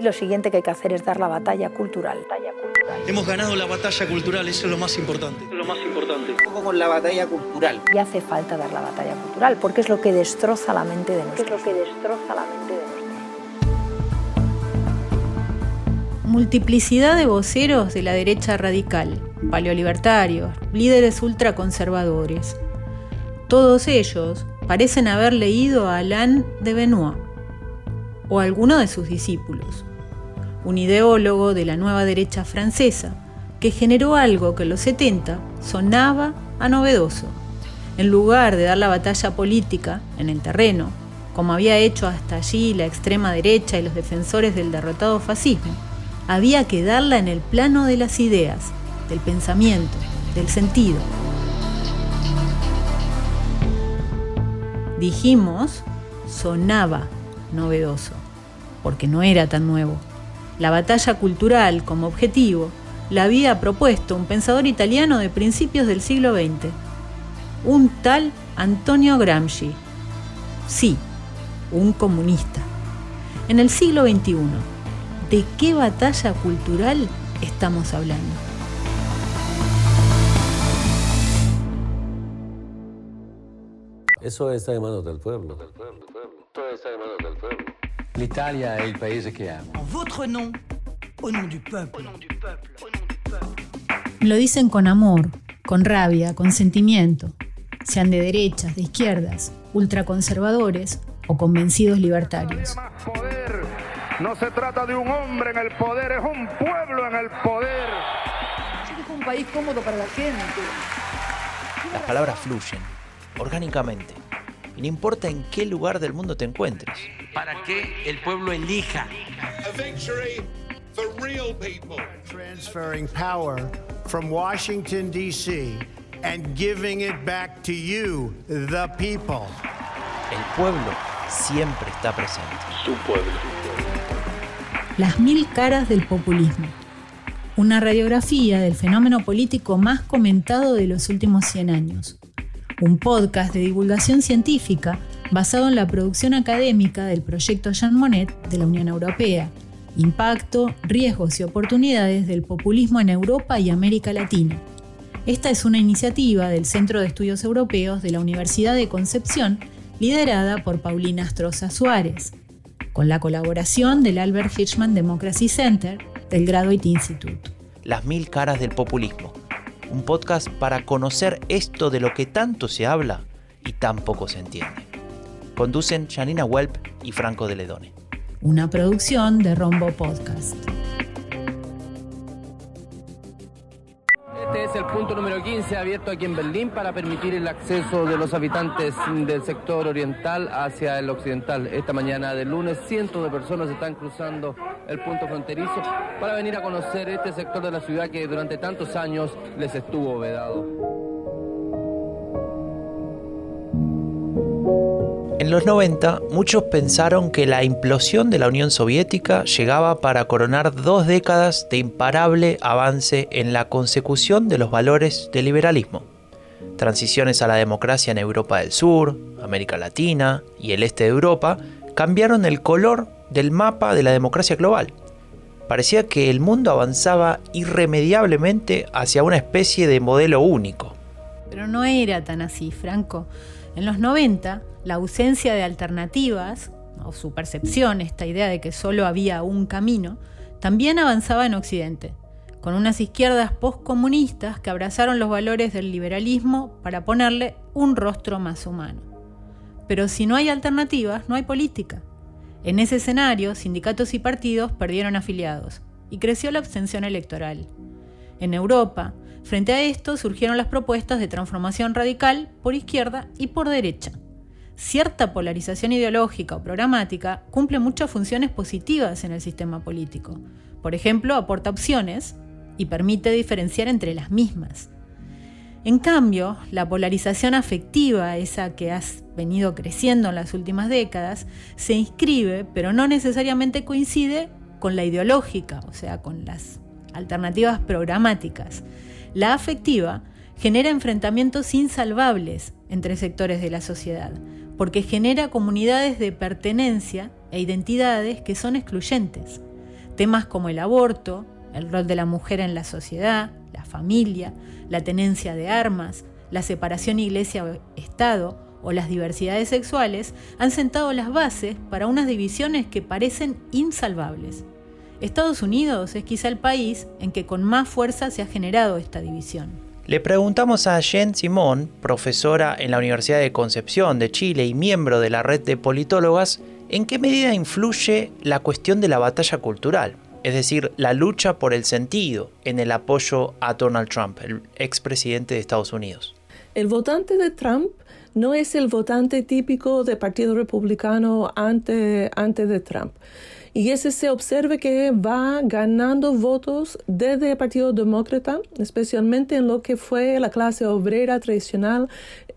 Y lo siguiente que hay que hacer es dar la batalla cultural. Hemos ganado la batalla cultural, eso es lo más importante. Lo más importante. Un poco con la batalla cultural. Y hace falta dar la batalla cultural, porque es lo que destroza la mente de nosotros. Es lo que destroza la mente de nosotros. Multiplicidad de voceros de la derecha radical, paleolibertarios, líderes ultraconservadores. Todos ellos parecen haber leído a Alain de Benoit o a alguno de sus discípulos, un ideólogo de la nueva derecha francesa que generó algo que en los 70 sonaba a novedoso. En lugar de dar la batalla política en el terreno, como había hecho hasta allí la extrema derecha y los defensores del derrotado fascismo, había que darla en el plano de las ideas, del pensamiento, del sentido. Dijimos, sonaba novedoso, porque no era tan nuevo. La batalla cultural como objetivo la había propuesto un pensador italiano de principios del siglo XX, un tal Antonio Gramsci. Sí, un comunista. En el siglo XXI, ¿de qué batalla cultural estamos hablando? Eso está en manos del pueblo. Todo está en manos del pueblo. L'Italia è il paese che amo. En votre nom, au nom du peuple. Lo dicen con amor, con rabia, con sentimiento, sean de derechas, de izquierdas, ultraconservadores o convencidos libertarios. No se trata de un hombre en el poder, es un pueblo en el poder. Es un país cómodo para la gente. Las palabras fluyen, orgánicamente. Y no importa en qué lugar del mundo te encuentres. Para que el pueblo elija. A victory for real people. Transferring power from Washington, D.C. and giving it back to you, the people. El pueblo siempre está presente. Su pueblo. Las mil caras del populismo. Una radiografía del fenómeno político más comentado de los últimos 100 años. Un podcast de divulgación científica basado en la producción académica del proyecto Jean Monnet de la Unión Europea. Impacto, riesgos y oportunidades del populismo en Europa y América Latina. Esta es una iniciativa del Centro de Estudios Europeos de la Universidad de Concepción, liderada por Paulina Astroza Suárez, con la colaboración del Albert Hirschman Democracy Center del Graduate Institute. Las mil caras del populismo. Un podcast para conocer esto de lo que tanto se habla y tan poco se entiende. Conducen Janina Welp y Franco de Ledone. Una producción de Rombo Podcast. El punto número 15 abierto aquí en Berlín para permitir el acceso de los habitantes del sector oriental hacia el occidental. Esta mañana de lunes cientos de personas están cruzando el punto fronterizo para venir a conocer este sector de la ciudad que durante tantos años les estuvo vedado. En los 90, muchos pensaron que la implosión de la Unión Soviética llegaba para coronar dos décadas de imparable avance en la consecución de los valores del liberalismo. Transiciones a la democracia en Europa del Sur, América Latina y el este de Europa cambiaron el color del mapa de la democracia global. Parecía que el mundo avanzaba irremediablemente hacia una especie de modelo único. Pero no era tan así, Franco. En los 90, la ausencia de alternativas, o su percepción, esta idea de que solo había un camino, también avanzaba en Occidente, con unas izquierdas postcomunistas que abrazaron los valores del liberalismo para ponerle un rostro más humano. Pero si no hay alternativas, no hay política. En ese escenario, sindicatos y partidos perdieron afiliados y creció la abstención electoral. En Europa, frente a esto surgieron las propuestas de transformación radical por izquierda y por derecha. Cierta polarización ideológica o programática cumple muchas funciones positivas en el sistema político. Por ejemplo, aporta opciones y permite diferenciar entre las mismas. En cambio, la polarización afectiva, esa que has venido creciendo en las últimas décadas, se inscribe, pero no necesariamente coincide con la ideológica, o sea, con las alternativas programáticas. La afectiva genera enfrentamientos insalvables entre sectores de la sociedad, porque genera comunidades de pertenencia e identidades que son excluyentes. Temas como el aborto, el rol de la mujer en la sociedad, la familia, la tenencia de armas, la separación iglesia-estado o las diversidades sexuales han sentado las bases para unas divisiones que parecen insalvables. Estados Unidos es quizá el país en que con más fuerza se ha generado esta división. Le preguntamos a Jen Simón, profesora en la Universidad de Concepción de Chile y miembro de la red de politólogas, en qué medida influye la cuestión de la batalla cultural es decir, la lucha por el sentido en el apoyo a Donald Trump, el expresidente de Estados Unidos. El votante de Trump no es el votante típico del Partido Republicano antes, antes de Trump. Y ese se observa que va ganando votos desde el Partido Demócrata, especialmente en lo que fue la clase obrera tradicional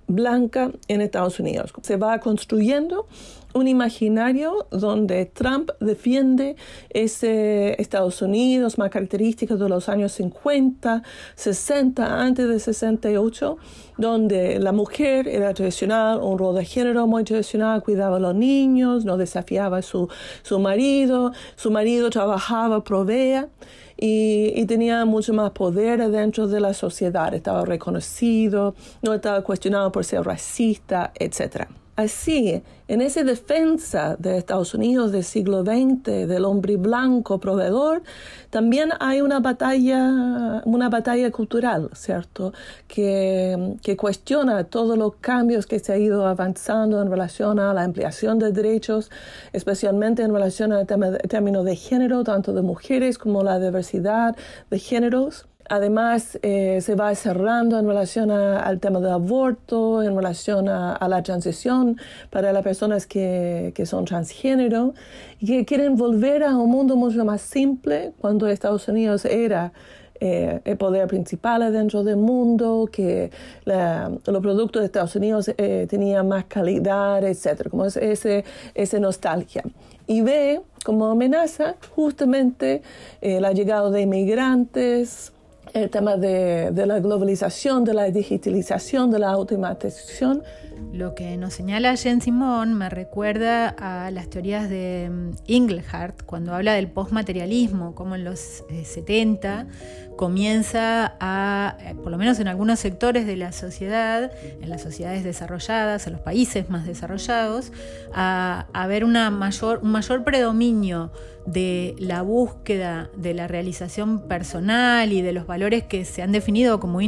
blanca en Estados Unidos. Se va construyendo un imaginario donde Trump defiende ese Estados Unidos más característico de los años 50, 60, antes de 68, donde la mujer era tradicional, un rol de género muy tradicional, cuidaba a los niños, no desafiaba a su, su marido, su marido trabajaba, proveía. Y, y, tenía mucho más poder dentro de la sociedad, estaba reconocido, no estaba cuestionado por ser racista, etc. Así, en esa defensa de Estados Unidos del siglo XX, del hombre blanco proveedor, también hay una batalla, una batalla cultural, ¿cierto? Que, que cuestiona todos los cambios que se ha ido avanzando en relación a la ampliación de derechos, especialmente en relación al término de género, tanto de mujeres como la diversidad de géneros. Además, eh, se va cerrando en relación al tema del aborto, en relación a, la transición para las personas que, que, son transgénero y que quieren volver a un mundo mucho más simple cuando Estados Unidos era eh, el poder principal dentro del mundo, que los productos de Estados Unidos eh, tenían más calidad, etc. Como es ese, esa nostalgia. Y ve como amenaza justamente la llegada de inmigrantes, el tema de, de, la globalización, de la digitalización, de la automatización. Lo que nos señala Jen Simón me recuerda a las teorías de mm, cuando habla del postmaterialismo, como en los 70 eh, comienza a, eh, por lo menos en algunos sectores de la sociedad, en las sociedades desarrolladas, en los países más desarrollados, a haber una mayor, un mayor predominio de la búsqueda de la realización personal y de los valores que se han definido como,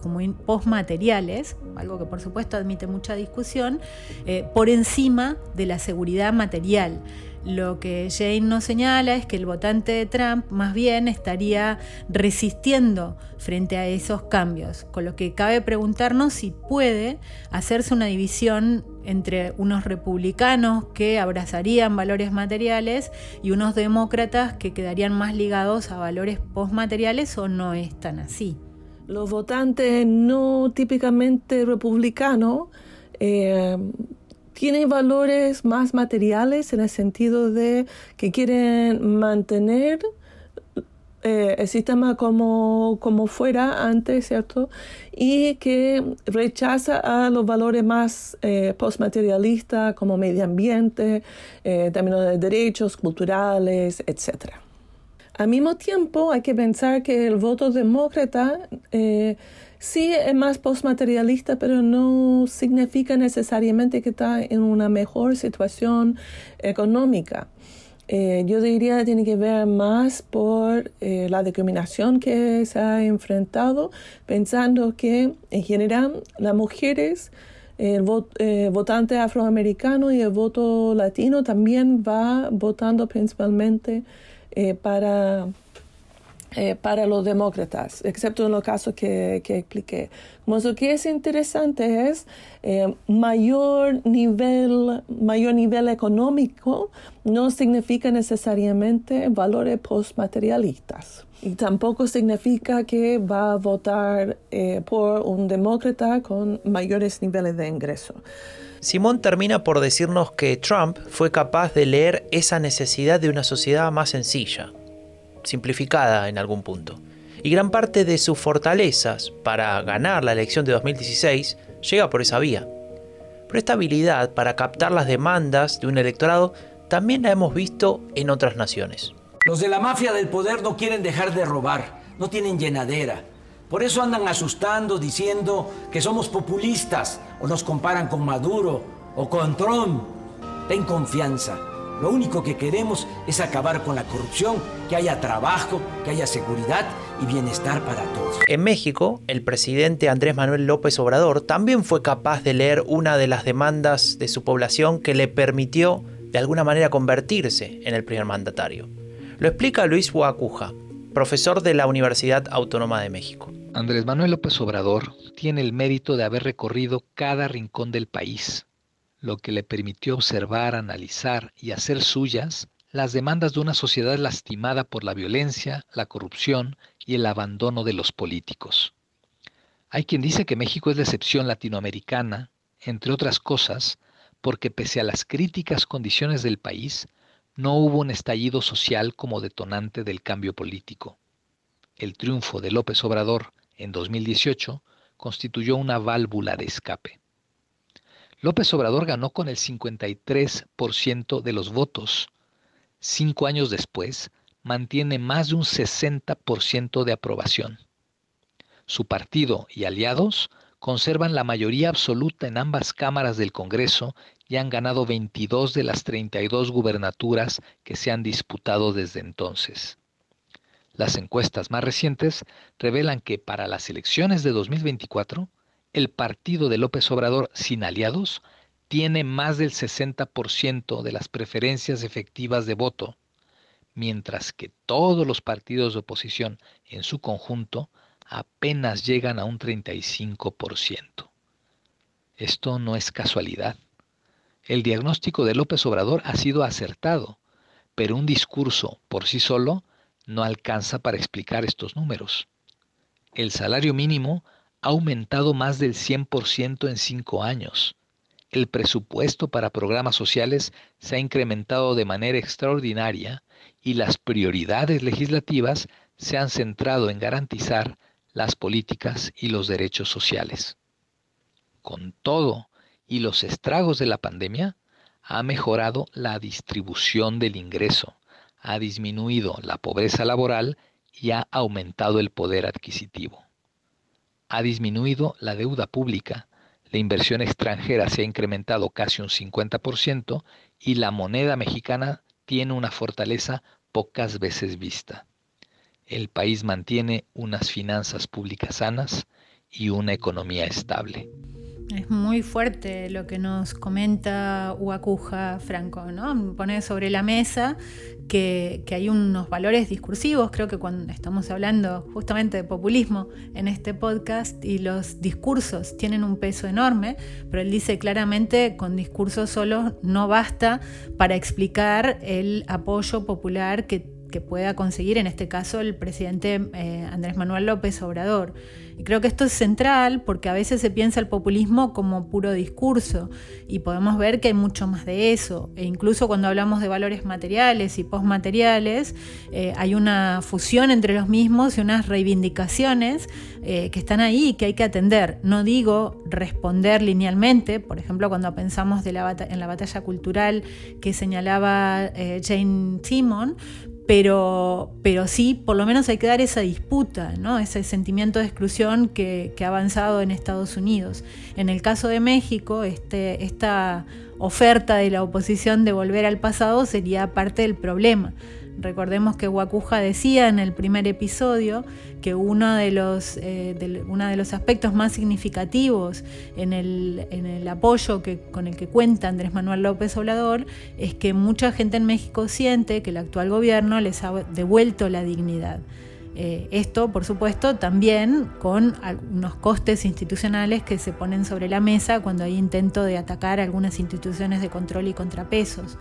como postmateriales, algo que por supuesto admite mucha discusión, eh, por encima de la seguridad material. Lo que Jane nos señala es que el votante de Trump más bien estaría resistiendo frente a esos cambios, con lo que cabe preguntarnos si puede hacerse una división entre unos republicanos que abrazarían valores materiales y unos demócratas que quedarían más ligados a valores postmateriales o no es tan así. Los votantes no típicamente republicanos eh, tienen valores más materiales en el sentido de que quieren mantener eh, el sistema como, como fuera antes, ¿cierto? Y que rechaza a los valores más eh, postmaterialistas como medio ambiente, eh, términos de derechos culturales, etc. Al mismo tiempo, hay que pensar que el voto demócrata sí es más postmaterialista, pero no significa necesariamente que está en una mejor situación económica. Eh, yo diría que tiene que ver más por eh, la discriminación que se ha enfrentado, pensando que en general las mujeres, el eh, votante afroamericano y el voto latino también va votando principalmente para eh, para los demócratas, excepto en los casos que, que expliqué. Como lo que es interesante es eh, mayor nivel, mayor nivel económico no significa necesariamente valores postmaterialistas. Y tampoco significa que va a votar eh, por un demócrata con mayores niveles de ingreso. Simón termina por decirnos que Trump fue capaz de leer esa necesidad de una sociedad más sencilla, simplificada en algún punto. Y gran parte de sus fortalezas para ganar la elección de 2016 llega por esa vía. Pero esta habilidad para captar las demandas de un electorado también la hemos visto en otras naciones. Los de la mafia del poder no quieren dejar de robar, no tienen llenadera. Por eso andan asustando, diciendo que somos populistas o nos comparan con Maduro o con Trump. Ten confianza. Lo único que queremos es acabar con la corrupción, que haya trabajo, que haya seguridad y bienestar para todos. En México, el presidente Andrés Manuel López Obrador también fue capaz de leer una de las demandas de su población que le permitió de alguna manera convertirse en el primer mandatario. Lo explica Luis Huacuja, profesor de la Universidad Autónoma de México. Andrés Manuel López Obrador tiene el mérito de haber recorrido cada rincón del país, lo que le permitió observar, analizar y hacer suyas las demandas de una sociedad lastimada por la violencia, la corrupción y el abandono de los políticos. Hay quien dice que México es la excepción latinoamericana, entre otras cosas, porque pese a las críticas condiciones del país, no hubo un estallido social como detonante del cambio político. El triunfo de López Obrador en 2018 constituyó una válvula de escape. López Obrador ganó con el 53% de los votos. Cinco años después, mantiene más de un 60% de aprobación. Su partido y aliados conservan la mayoría absoluta en ambas cámaras del Congreso y han ganado 22 de las 32 gubernaturas que se han disputado desde entonces. Las encuestas más recientes revelan que para las elecciones de 2024, el partido de López Obrador sin aliados tiene más del 60% de las preferencias efectivas de voto, mientras que todos los partidos de oposición en su conjunto apenas llegan a un 35%. Esto no es casualidad. El diagnóstico de López Obrador ha sido acertado, pero un discurso por sí solo no alcanza para explicar estos números. El salario mínimo ha aumentado más del 100% en cinco años. El presupuesto para programas sociales se ha incrementado de manera extraordinaria y las prioridades legislativas se han centrado en garantizar las políticas y los derechos sociales. Con todo y los estragos de la pandemia, ha mejorado la distribución del ingreso, ha disminuido la pobreza laboral y ha aumentado el poder adquisitivo. Ha disminuido la deuda pública, la inversión extranjera se ha incrementado casi un 50% y la moneda mexicana tiene una fortaleza pocas veces vista el país mantiene unas finanzas públicas sanas y una economía estable. Es muy fuerte lo que nos comenta Huacuja Franco, ¿no? Pone sobre la mesa que, que, hay unos valores discursivos, creo que cuando estamos hablando justamente de populismo en este podcast y los discursos tienen un peso enorme, pero él dice claramente con discursos solos no basta para explicar el apoyo popular que que pueda conseguir, en este caso, el presidente eh, Andrés Manuel López Obrador. Y creo que esto es central porque a veces se piensa el populismo como puro discurso y podemos ver que hay mucho más de eso. E incluso cuando hablamos de valores materiales y postmateriales, eh, hay una fusión entre los mismos y unas reivindicaciones eh, que están ahí y que hay que atender. No digo responder linealmente, por ejemplo, cuando pensamos en la batalla cultural que señalaba Jane Timon, pero, pero sí, por lo menos hay que dar esa disputa, ¿no? ese sentimiento de exclusión que, ha avanzado en Estados Unidos. En el caso de México, este, esta oferta de la oposición de volver al pasado sería parte del problema. Recordemos que Guacuja decía en el primer episodio que uno de los, eh, de los aspectos más significativos en el, en el apoyo que, con el que cuenta Andrés Manuel López Obrador es que mucha gente en México siente que el actual gobierno les ha devuelto la dignidad. Eh, esto, por supuesto, también con algunos costes institucionales que se ponen sobre la mesa cuando hay intento de atacar algunas instituciones de control y contrapesos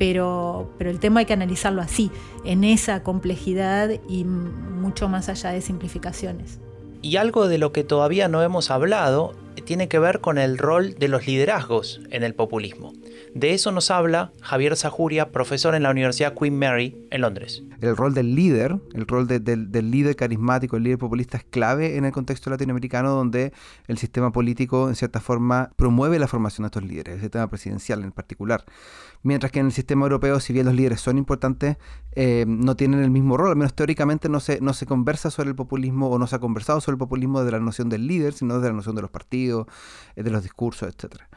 pero, pero el tema hay que analizarlo así, en esa complejidad y mucho más allá de simplificaciones. Y algo de lo que todavía no hemos hablado tiene que ver con el rol de los liderazgos en el populismo. De eso nos habla Javier Zajuria, profesor en la Universidad Queen Mary en Londres. El rol del líder, el rol del líder carismático, el líder populista es clave en el contexto latinoamericano donde el sistema político en cierta forma promueve la formación de estos líderes, el sistema presidencial en particular. Mientras que en el sistema europeo, si bien los líderes son importantes, eh, no tienen el mismo rol, al menos teóricamente no se, no se conversa sobre el populismo o no se ha conversado sobre el populismo de la noción del líder, sino de la noción de los partidos, eh, de los discursos, etcétera.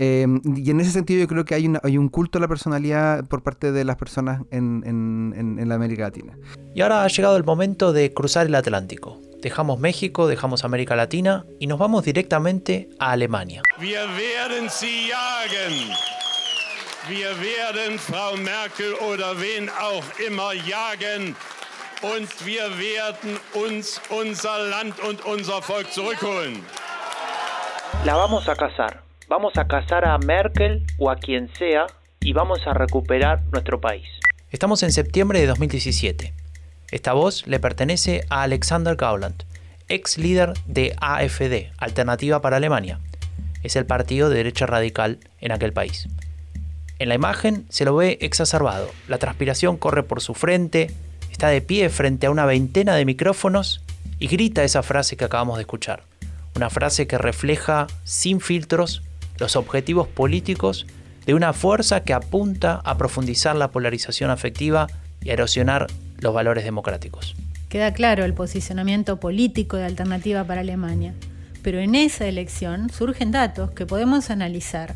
Em, y en ese sentido yo creo que hay, hay un culto a la personalidad por parte de las personas en, en, la América Latina. Y ahora ha llegado el momento de cruzar el Atlántico. Dejamos México, dejamos América Latina y nos vamos directamente a Alemania. Wir werden sie jagen. Wir werden Frau Merkel oder wen auch immer jagen. Und wir werden uns unser Land und unser Volk zurückholen. La vamos a cazar. Vamos a casar a Merkel o a quien sea y vamos a recuperar nuestro país. Estamos en septiembre de 2017. Esta voz le pertenece a Alexander Gauland, ex líder de AFD, Alternativa para Alemania. Es el partido de derecha radical en aquel país. En la imagen se lo ve exacerbado, la transpiración corre por su frente, está de pie frente a una veintena de micrófonos y grita esa frase que acabamos de escuchar. Una frase que refleja sin filtros los objetivos políticos de una fuerza que apunta a profundizar la polarización afectiva y a erosionar los valores democráticos. Queda claro el posicionamiento político de Alternativa para Alemania, pero en esa elección surgen datos que podemos analizar.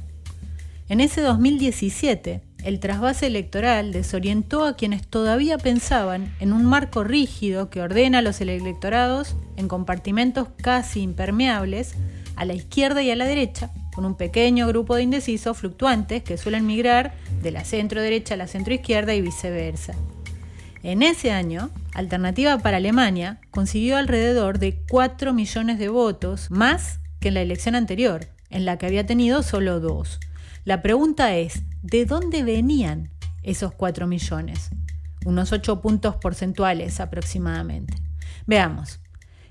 En ese 2017, el trasvase electoral desorientó a quienes todavía pensaban en un marco rígido que ordena a los electorados en compartimentos casi impermeables a la izquierda y a la derecha, con un pequeño grupo de indecisos fluctuantes que suelen migrar de la centro derecha a la centro izquierda y viceversa. En ese año, Alternativa para Alemania consiguió alrededor de 4 millones de votos, más que en la elección anterior, en la que había tenido solo dos. La pregunta es, ¿de dónde venían esos 4 millones? Unos 8 puntos porcentuales aproximadamente. Veamos.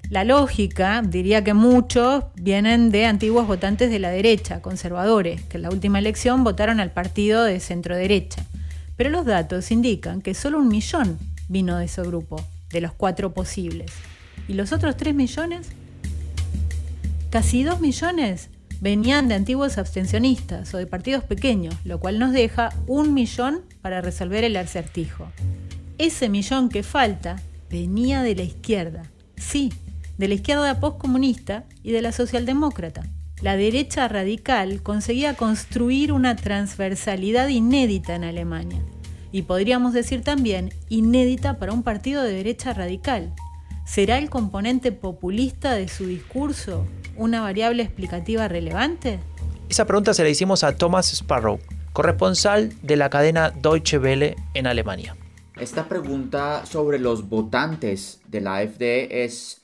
La lógica diría que muchos vienen de antiguos votantes de la derecha, conservadores, que en la última elección votaron al partido de centro derecha. Pero los datos indican que solo un millón vino de ese grupo, de los cuatro posibles. ¿Y los otros tres millones? Casi dos millones venían de antiguos abstencionistas o de partidos pequeños, lo cual nos deja un millón para resolver el acertijo. Ese millón que falta venía de la izquierda. Sí, de la izquierda postcomunista y de la socialdemócrata. La derecha radical conseguía construir una transversalidad inédita en Alemania y podríamos decir también inédita para un partido de derecha radical. ¿Será el componente populista de su discurso una variable explicativa relevante? Esa pregunta se la hicimos a Thomas Sparrow, corresponsal de la cadena Deutsche Welle en Alemania. Esta pregunta sobre los votantes de la AfD es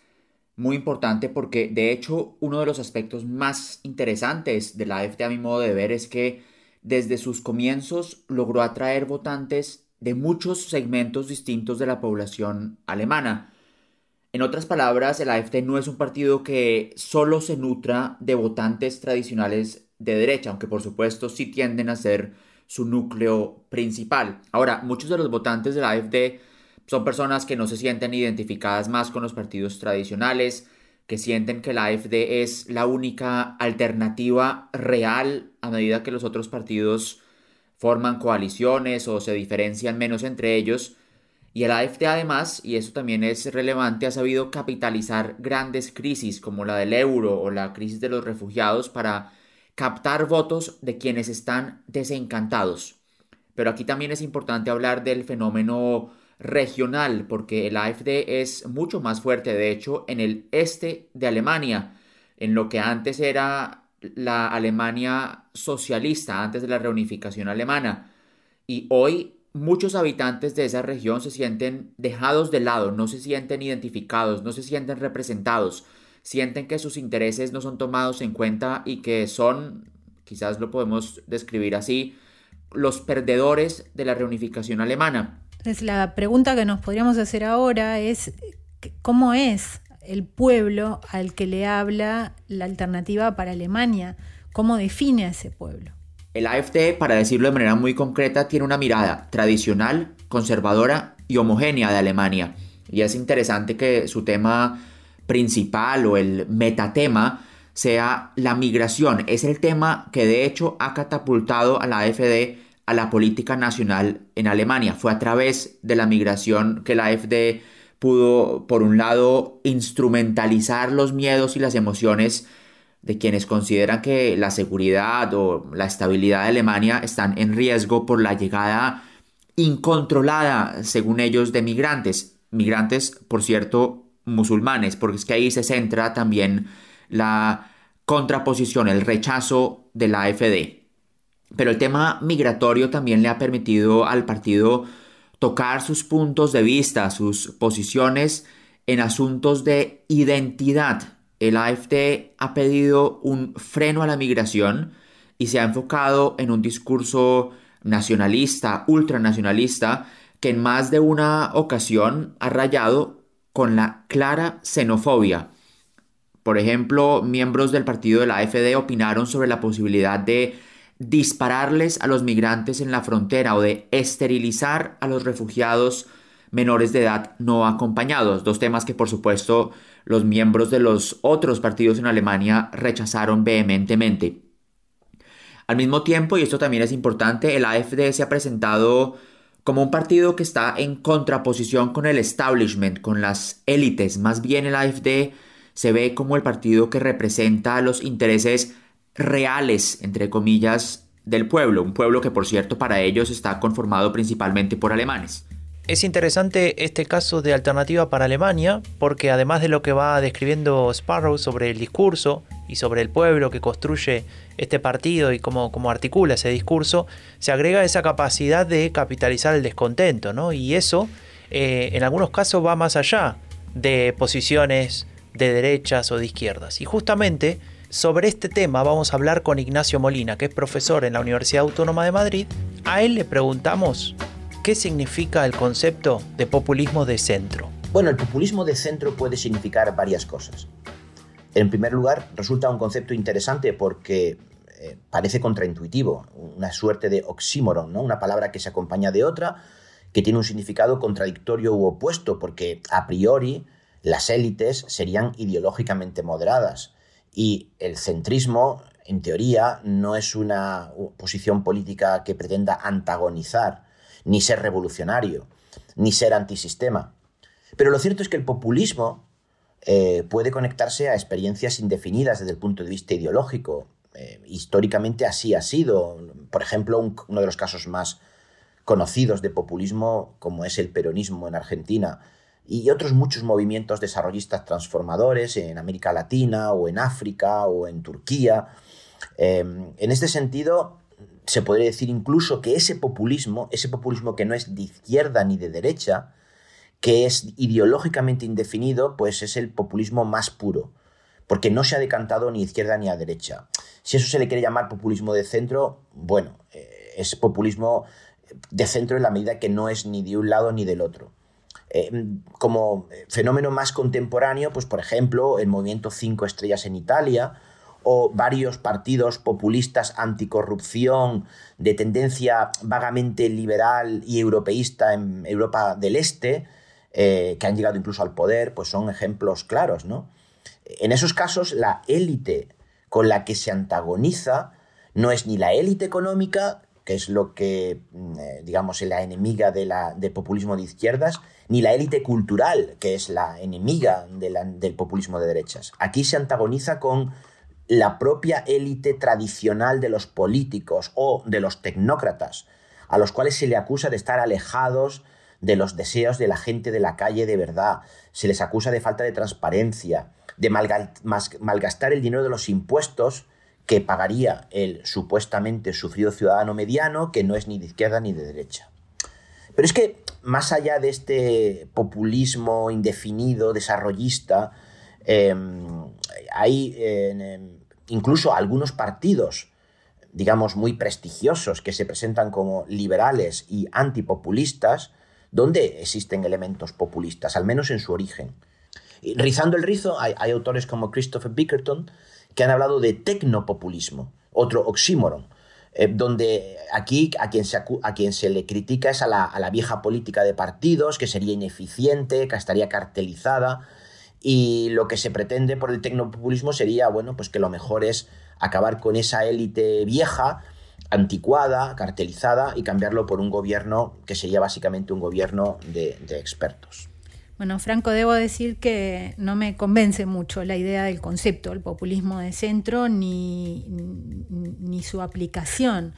muy importante porque de hecho uno de los aspectos más interesantes de la AFD a mi modo de ver es que desde sus comienzos logró atraer votantes de muchos segmentos distintos de la población alemana. En otras palabras, el AFD no es un partido que solo se nutra de votantes tradicionales de derecha, aunque por supuesto sí tienden a ser su núcleo principal. Ahora, muchos de los votantes de la AFD son personas que no se sienten identificadas más con los partidos tradicionales, que sienten que la AfD es la única alternativa real a medida que los otros partidos forman coaliciones o se diferencian menos entre ellos. Y el AfD además, y eso también es relevante, ha sabido capitalizar grandes crisis como la del euro o la crisis de los refugiados para captar votos de quienes están desencantados. Pero aquí también es importante hablar del fenómeno regional, porque el AfD es mucho más fuerte, de hecho, en el este de Alemania, en lo que antes era la Alemania socialista, antes de la reunificación alemana. Y hoy muchos habitantes de esa región se sienten dejados de lado, no se sienten identificados, no se sienten representados, sienten que sus intereses no son tomados en cuenta y que son, quizás lo podemos describir así, los perdedores de la reunificación alemana. Entonces la pregunta que nos podríamos hacer ahora es cómo es el pueblo al que le habla la alternativa para Alemania, cómo define a ese pueblo. El AFD, para decirlo de manera muy concreta, tiene una mirada tradicional, conservadora y homogénea de Alemania. Y es interesante que su tema principal o el metatema sea la migración. Es el tema que de hecho ha catapultado a la AFD a la política nacional en Alemania. Fue a través de la migración que la AFD pudo, por un lado, instrumentalizar los miedos y las emociones de quienes consideran que la seguridad o la estabilidad de Alemania están en riesgo por la llegada incontrolada, según ellos, de migrantes. Migrantes, por cierto, musulmanes, porque es que ahí se centra también la contraposición, el rechazo de la AFD. Pero el tema migratorio también le ha permitido al partido tocar sus puntos de vista, sus posiciones en asuntos de identidad. El AFD ha pedido un freno a la migración y se ha enfocado en un discurso nacionalista, ultranacionalista, que en más de una ocasión ha rayado con la clara xenofobia. Por ejemplo, miembros del partido de la AFD opinaron sobre la posibilidad de dispararles a los migrantes en la frontera o de esterilizar a los refugiados menores de edad no acompañados. Dos temas que por supuesto los miembros de los otros partidos en Alemania rechazaron vehementemente. Al mismo tiempo, y esto también es importante, el AFD se ha presentado como un partido que está en contraposición con el establishment, con las élites. Más bien el AFD se ve como el partido que representa los intereses reales, entre comillas, del pueblo, un pueblo que por cierto para ellos está conformado principalmente por alemanes. Es interesante este caso de alternativa para Alemania porque además de lo que va describiendo Sparrow sobre el discurso y sobre el pueblo que construye este partido y cómo, cómo articula ese discurso, se agrega esa capacidad de capitalizar el descontento, ¿no? Y eso eh, en algunos casos va más allá de posiciones de derechas o de izquierdas. Y justamente sobre este tema vamos a hablar con Ignacio Molina, que es profesor en la Universidad Autónoma de Madrid. A él le preguntamos qué significa el concepto de populismo de centro. Bueno, el populismo de centro puede significar varias cosas. En primer lugar, resulta un concepto interesante porque eh, parece contraintuitivo, una suerte de oxímoron, ¿no? una palabra que se acompaña de otra, que tiene un significado contradictorio u opuesto, porque a priori las élites serían ideológicamente moderadas y el centrismo, en teoría, no es una posición política que pretenda antagonizar, ni ser revolucionario, ni ser antisistema. Pero lo cierto es que el populismo eh, puede conectarse a experiencias indefinidas desde el punto de vista ideológico. Eh, históricamente así ha sido. Por ejemplo, uno de los casos más conocidos de populismo, como es el peronismo en Argentina, y otros muchos movimientos desarrollistas transformadores en América Latina o en África o en Turquía. Em, en este sentido, se podría decir incluso que ese populismo, ese populismo que no es de izquierda ni de derecha, que es ideológicamente indefinido, pues es el populismo más puro, porque no se ha decantado ni a izquierda ni a derecha. Si eso se le quiere llamar populismo de centro, bueno, eh, es populismo de centro en la medida que no es ni de un lado ni del otro. Eh, como fenómeno más contemporáneo, pues por ejemplo, el movimiento Cinco Estrellas en Italia, o varios partidos populistas anticorrupción de tendencia vagamente liberal y europeísta en Europa del Este, eh, que han llegado incluso al poder, pues son ejemplos claros, ¿no? En esos casos, la élite con la que se antagoniza no es ni la élite económica, que es lo que, mm, eh, digamos, es la enemiga del populismo de izquierdas, ni la élite cultural, que es la enemiga del populismo de derechas. Aquí se antagoniza con la propia élite tradicional de los políticos o de los tecnócratas, a los cuales se le acusa de estar alejados de los deseos de la gente de la calle de verdad, se les acusa de falta de transparencia, de malgastar el dinero de los impuestos que pagaría el supuestamente sufrido ciudadano mediano, que no es ni de izquierda ni de derecha. Pero es que, más allá de este populismo indefinido, desarrollista, em, hay em, incluso algunos partidos, digamos, muy prestigiosos, que se presentan como liberales y antipopulistas, donde existen elementos populistas, al menos en su origen. rizando el rizo, hay autores como Christopher Bickerton, que han hablado de tecnopopulismo, otro oxímoron. eh, donde aquí a quien, se a quien se le critica es a la, a la vieja política de partidos, que sería ineficiente, que estaría cartelizada, y lo que se pretende por el tecnopopulismo sería, bueno, pues que lo mejor es acabar con esa élite vieja, anticuada, cartelizada y cambiarlo por un gobierno que sería básicamente un gobierno de, expertos. Bueno, Franco, debo decir que no me convence mucho la idea del concepto, el populismo de centro, ni, ni su aplicación.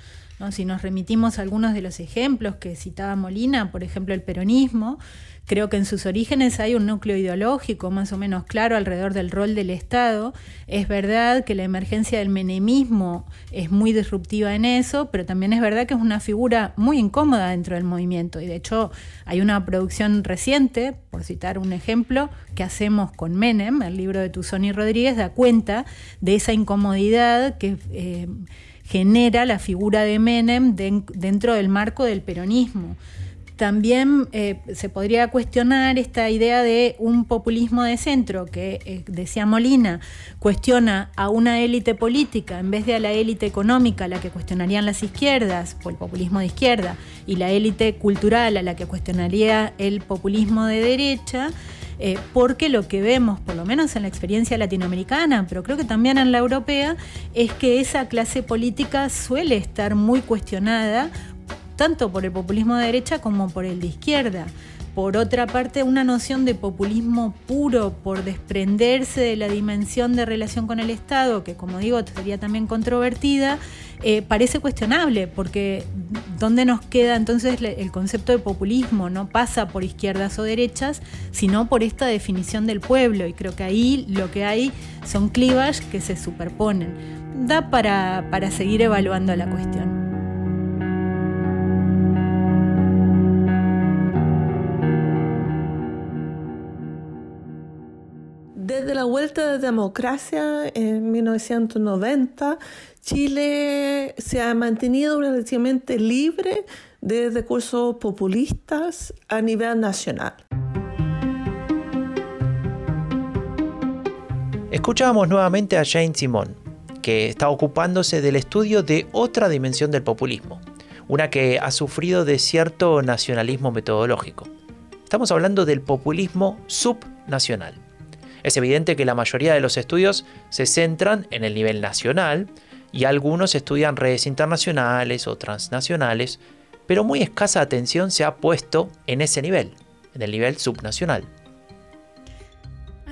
Si nos remitimos a algunos de los ejemplos que citaba Molina, por ejemplo el peronismo, Creo que en sus orígenes hay un núcleo ideológico más o menos claro alrededor del rol del Estado. Es verdad que la emergencia del menemismo es muy disruptiva en eso, pero también es verdad que es una figura muy incómoda dentro del movimiento. Y de hecho hay una producción reciente, por citar un ejemplo, que hacemos con Menem, el libro de Tuzón Rodríguez, da cuenta de esa incomodidad que... Eh, genera la figura de Menem dentro del marco del peronismo. También eh, se podría cuestionar esta idea de un populismo de centro que, eh, decía Molina, cuestiona a una élite política en vez de a la élite económica, la que cuestionarían las izquierdas, por el populismo de izquierda, y la élite cultural, a la que cuestionaría el populismo de derecha. Eh, porque lo que vemos, por lo menos en la experiencia latinoamericana, pero creo que también en la europea, es que esa clase política suele estar muy cuestionada tanto por el populismo de derecha como por el de izquierda. Por otra parte, una noción de populismo puro por desprenderse de la dimensión de relación con el Estado, que como digo sería también controvertida, eh, parece cuestionable, porque ¿dónde nos queda entonces el concepto de populismo? No pasa por izquierdas o derechas, sino por esta definición del pueblo, y creo que ahí lo que hay son clivages que se superponen. Da para, para seguir evaluando la cuestión. Vuelta de democracia en 1990, Chile se ha mantenido relativamente libre de recursos populistas a nivel nacional. Escuchábamos nuevamente a Jane Simon, que está ocupándose del estudio de otra dimensión del populismo, una que ha sufrido de cierto nacionalismo metodológico. Estamos hablando del populismo subnacional. Es evidente que la mayoría de los estudios se centran en el nivel nacional y algunos estudian redes internacionales o transnacionales, pero muy escasa atención se ha puesto en ese nivel, en el nivel subnacional.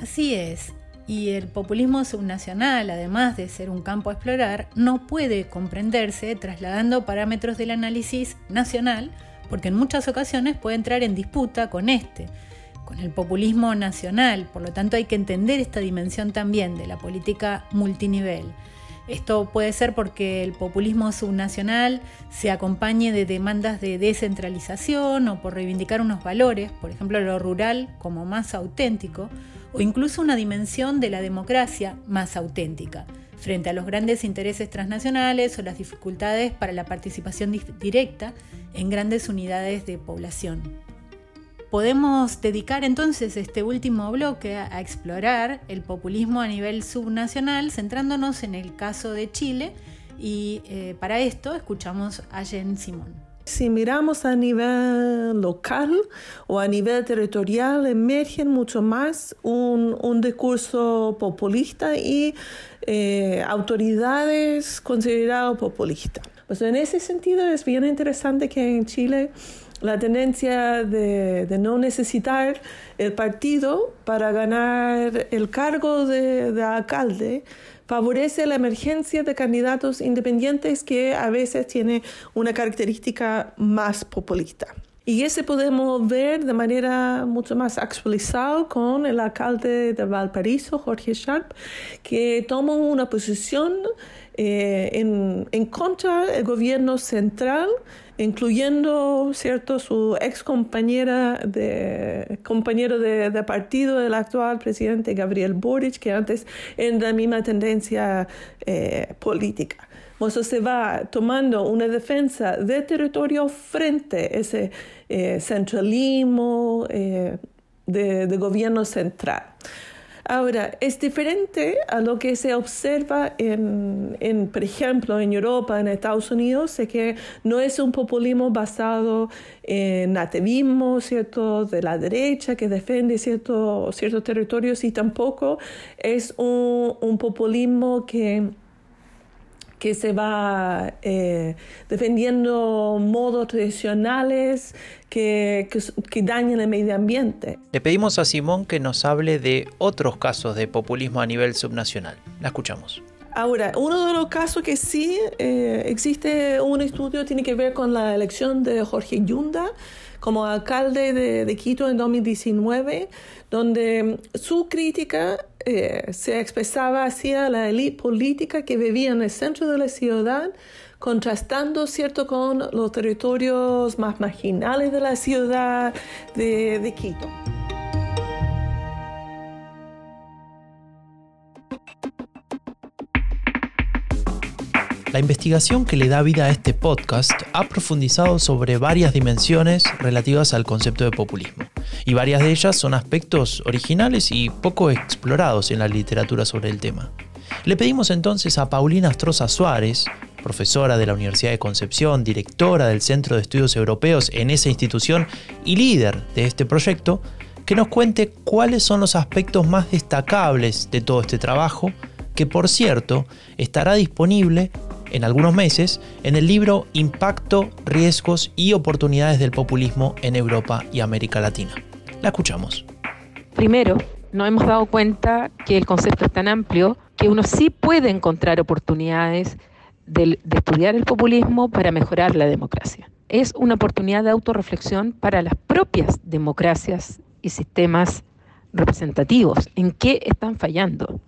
Así es, y el populismo subnacional, además de ser un campo a explorar, no puede comprenderse trasladando parámetros del análisis nacional, porque en muchas ocasiones puede entrar en disputa con este con el populismo nacional. Por lo tanto, hay que entender esta dimensión también de la política multinivel. Esto puede ser porque el populismo subnacional se acompañe de demandas de descentralización o por reivindicar unos valores, por ejemplo lo rural como más auténtico, o incluso una dimensión de la democracia más auténtica, frente a los grandes intereses transnacionales o las dificultades para la participación directa en grandes unidades de población. Podemos dedicar entonces este último bloque a, explorar el populismo a nivel subnacional, centrándonos en el caso de Chile y eh, para esto escuchamos a Jen Simón. Si miramos a nivel local o a nivel territorial, emerge mucho más un, discurso populista y eh, autoridades consideradas populistas. Pues en ese sentido es bien interesante que en Chile la tendencia de, no necesitar el partido para ganar el cargo de, alcalde favorece la emergencia de candidatos independientes que a veces tiene una característica más populista. Y ese podemos ver de manera mucho más actualizada con el alcalde de Valparaíso, Jorge Sharp, que toma una posición eh, en, en contra del gobierno central incluyendo cierto su ex compañera de compañero de, partido del actual presidente Gabriel Boric que antes en la misma tendencia eh, política. Eso se va tomando una defensa de territorio frente a ese eh, centralismo eh, de, de, gobierno central Ahora, es diferente a lo que se observa en, en, por ejemplo, en Europa, en Estados Unidos, es que no es un populismo basado en nativismo, ¿cierto?, de la derecha que defiende cierto, ciertos territorios y tampoco es un, un populismo que que se va eh, defendiendo modos tradicionales que, que, dañan el medio ambiente. Le pedimos a Simón que nos hable de otros casos de populismo a nivel subnacional. La escuchamos. Ahora, uno de los casos que sí eh, existe un estudio tiene que ver con la elección de Jorge Yunda como alcalde de, de Quito en 2019, donde su crítica eh, se expresaba hacia la élite política que vivía en el centro de la ciudad, contrastando, ¿cierto?, con los territorios más marginales de la ciudad de, de Quito. La investigación que le da vida a este podcast ha profundizado sobre varias dimensiones relativas al concepto de populismo, y varias de ellas son aspectos originales y poco explorados en la literatura sobre el tema. Le pedimos entonces a Paulina Astroza Suárez, profesora de la Universidad de Concepción, directora del Centro de Estudios Europeos en esa institución y líder de este proyecto, que nos cuente cuáles son los aspectos más destacables de todo este trabajo, que por cierto estará disponible en algunos meses en el libro Impacto, Riesgos y Oportunidades del Populismo en Europa y América Latina. La escuchamos. Primero, nos hemos dado cuenta que el concepto es tan amplio que uno sí puede encontrar oportunidades de, estudiar el populismo para mejorar la democracia. Es una oportunidad de autorreflexión para las propias democracias y sistemas representativos. ¿En qué están fallando?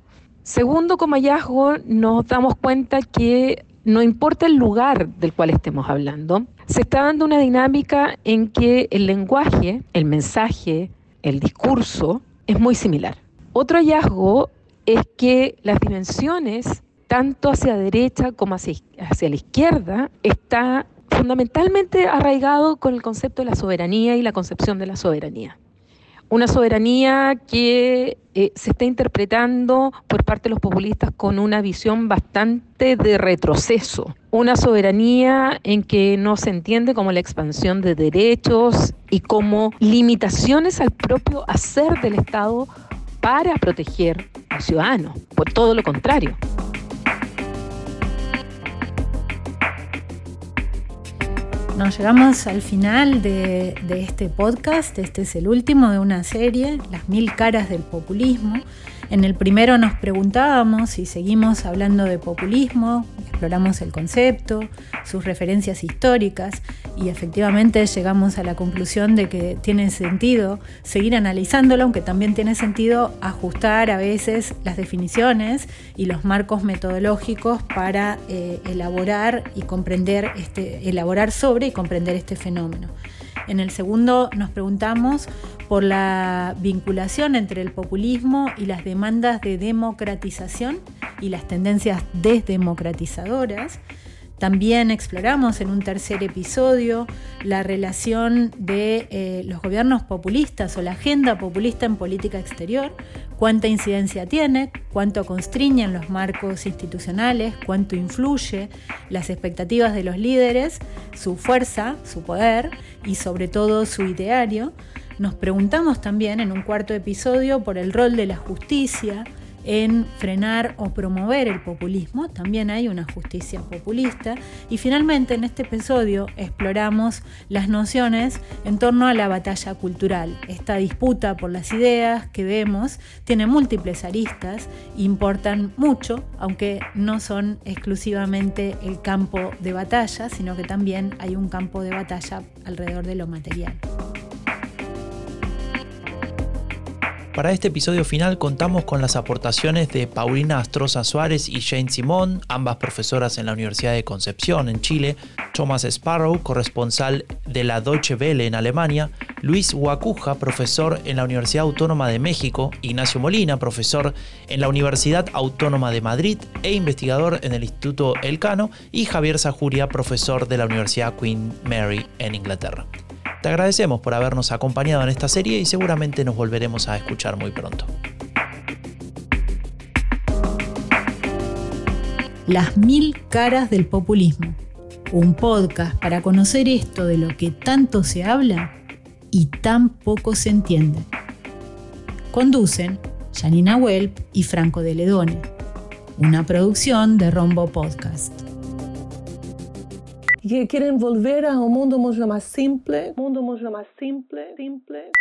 Segundo, como hallazgo, nos damos cuenta que no importa el lugar del cual estemos hablando, se está dando una dinámica en que el lenguaje, el mensaje, el discurso es muy similar. Otro hallazgo es que las dimensiones, tanto hacia derecha como hacia, hacia la izquierda, está fundamentalmente arraigado con el concepto de la soberanía y la concepción de la soberanía una soberanía que eh, se está interpretando por parte de los populistas con una visión bastante de retroceso, una soberanía en que no se entiende como la expansión de derechos y como limitaciones al propio hacer del Estado para proteger al ciudadano, por todo lo contrario. Nos llegamos al final de, este podcast. Este es el último de una serie, Las mil caras del populismo. En el primero nos preguntábamos si seguimos hablando de populismo, exploramos el concepto, sus referencias históricas y efectivamente llegamos a la conclusión de que tiene sentido seguir analizándolo, aunque también tiene sentido ajustar a veces las definiciones y los marcos metodológicos para eh, elaborar y comprender este, elaborar sobre y comprender este fenómeno. En el segundo nos preguntamos por la vinculación entre el populismo y las demandas de democratización y las tendencias desdemocratizadoras. También exploramos en un tercer episodio la relación de eh, los gobiernos populistas o la agenda populista en política exterior, cuánta incidencia tiene, cuánto constriñen los marcos institucionales, cuánto influye las expectativas de los líderes, su fuerza, su poder y sobre todo su ideario. Nos preguntamos también en un cuarto episodio por el rol de la justicia, en frenar o promover el populismo, también hay una justicia populista. Y finalmente en este episodio exploramos las nociones en torno a la batalla cultural. Esta disputa por las ideas que vemos tiene múltiples aristas, importan mucho, aunque no son exclusivamente el campo de batalla, sino que también hay un campo de batalla alrededor de lo material. Para este episodio final contamos con las aportaciones de Paulina Astroza Suárez y Jane Simón, ambas profesoras en la Universidad de Concepción en Chile, Thomas Sparrow, corresponsal de la Deutsche Welle en Alemania, Luis Huacuja, profesor en la Universidad Autónoma de México, Ignacio Molina, profesor en la Universidad Autónoma de Madrid e investigador en el Instituto Elcano, y Javier Sajuria, profesor de la Universidad Queen Mary en Inglaterra. Te agradecemos por habernos acompañado en esta serie y seguramente nos volveremos a escuchar muy pronto. Las mil caras del populismo. Un podcast para conocer esto de lo que tanto se habla y tan poco se entiende. Conducen Janina Welp y Franco de Ledone. Una producción de Rombo Podcast. Y quieren volver a un mundo mucho más simple, mundo mucho más simple, simple.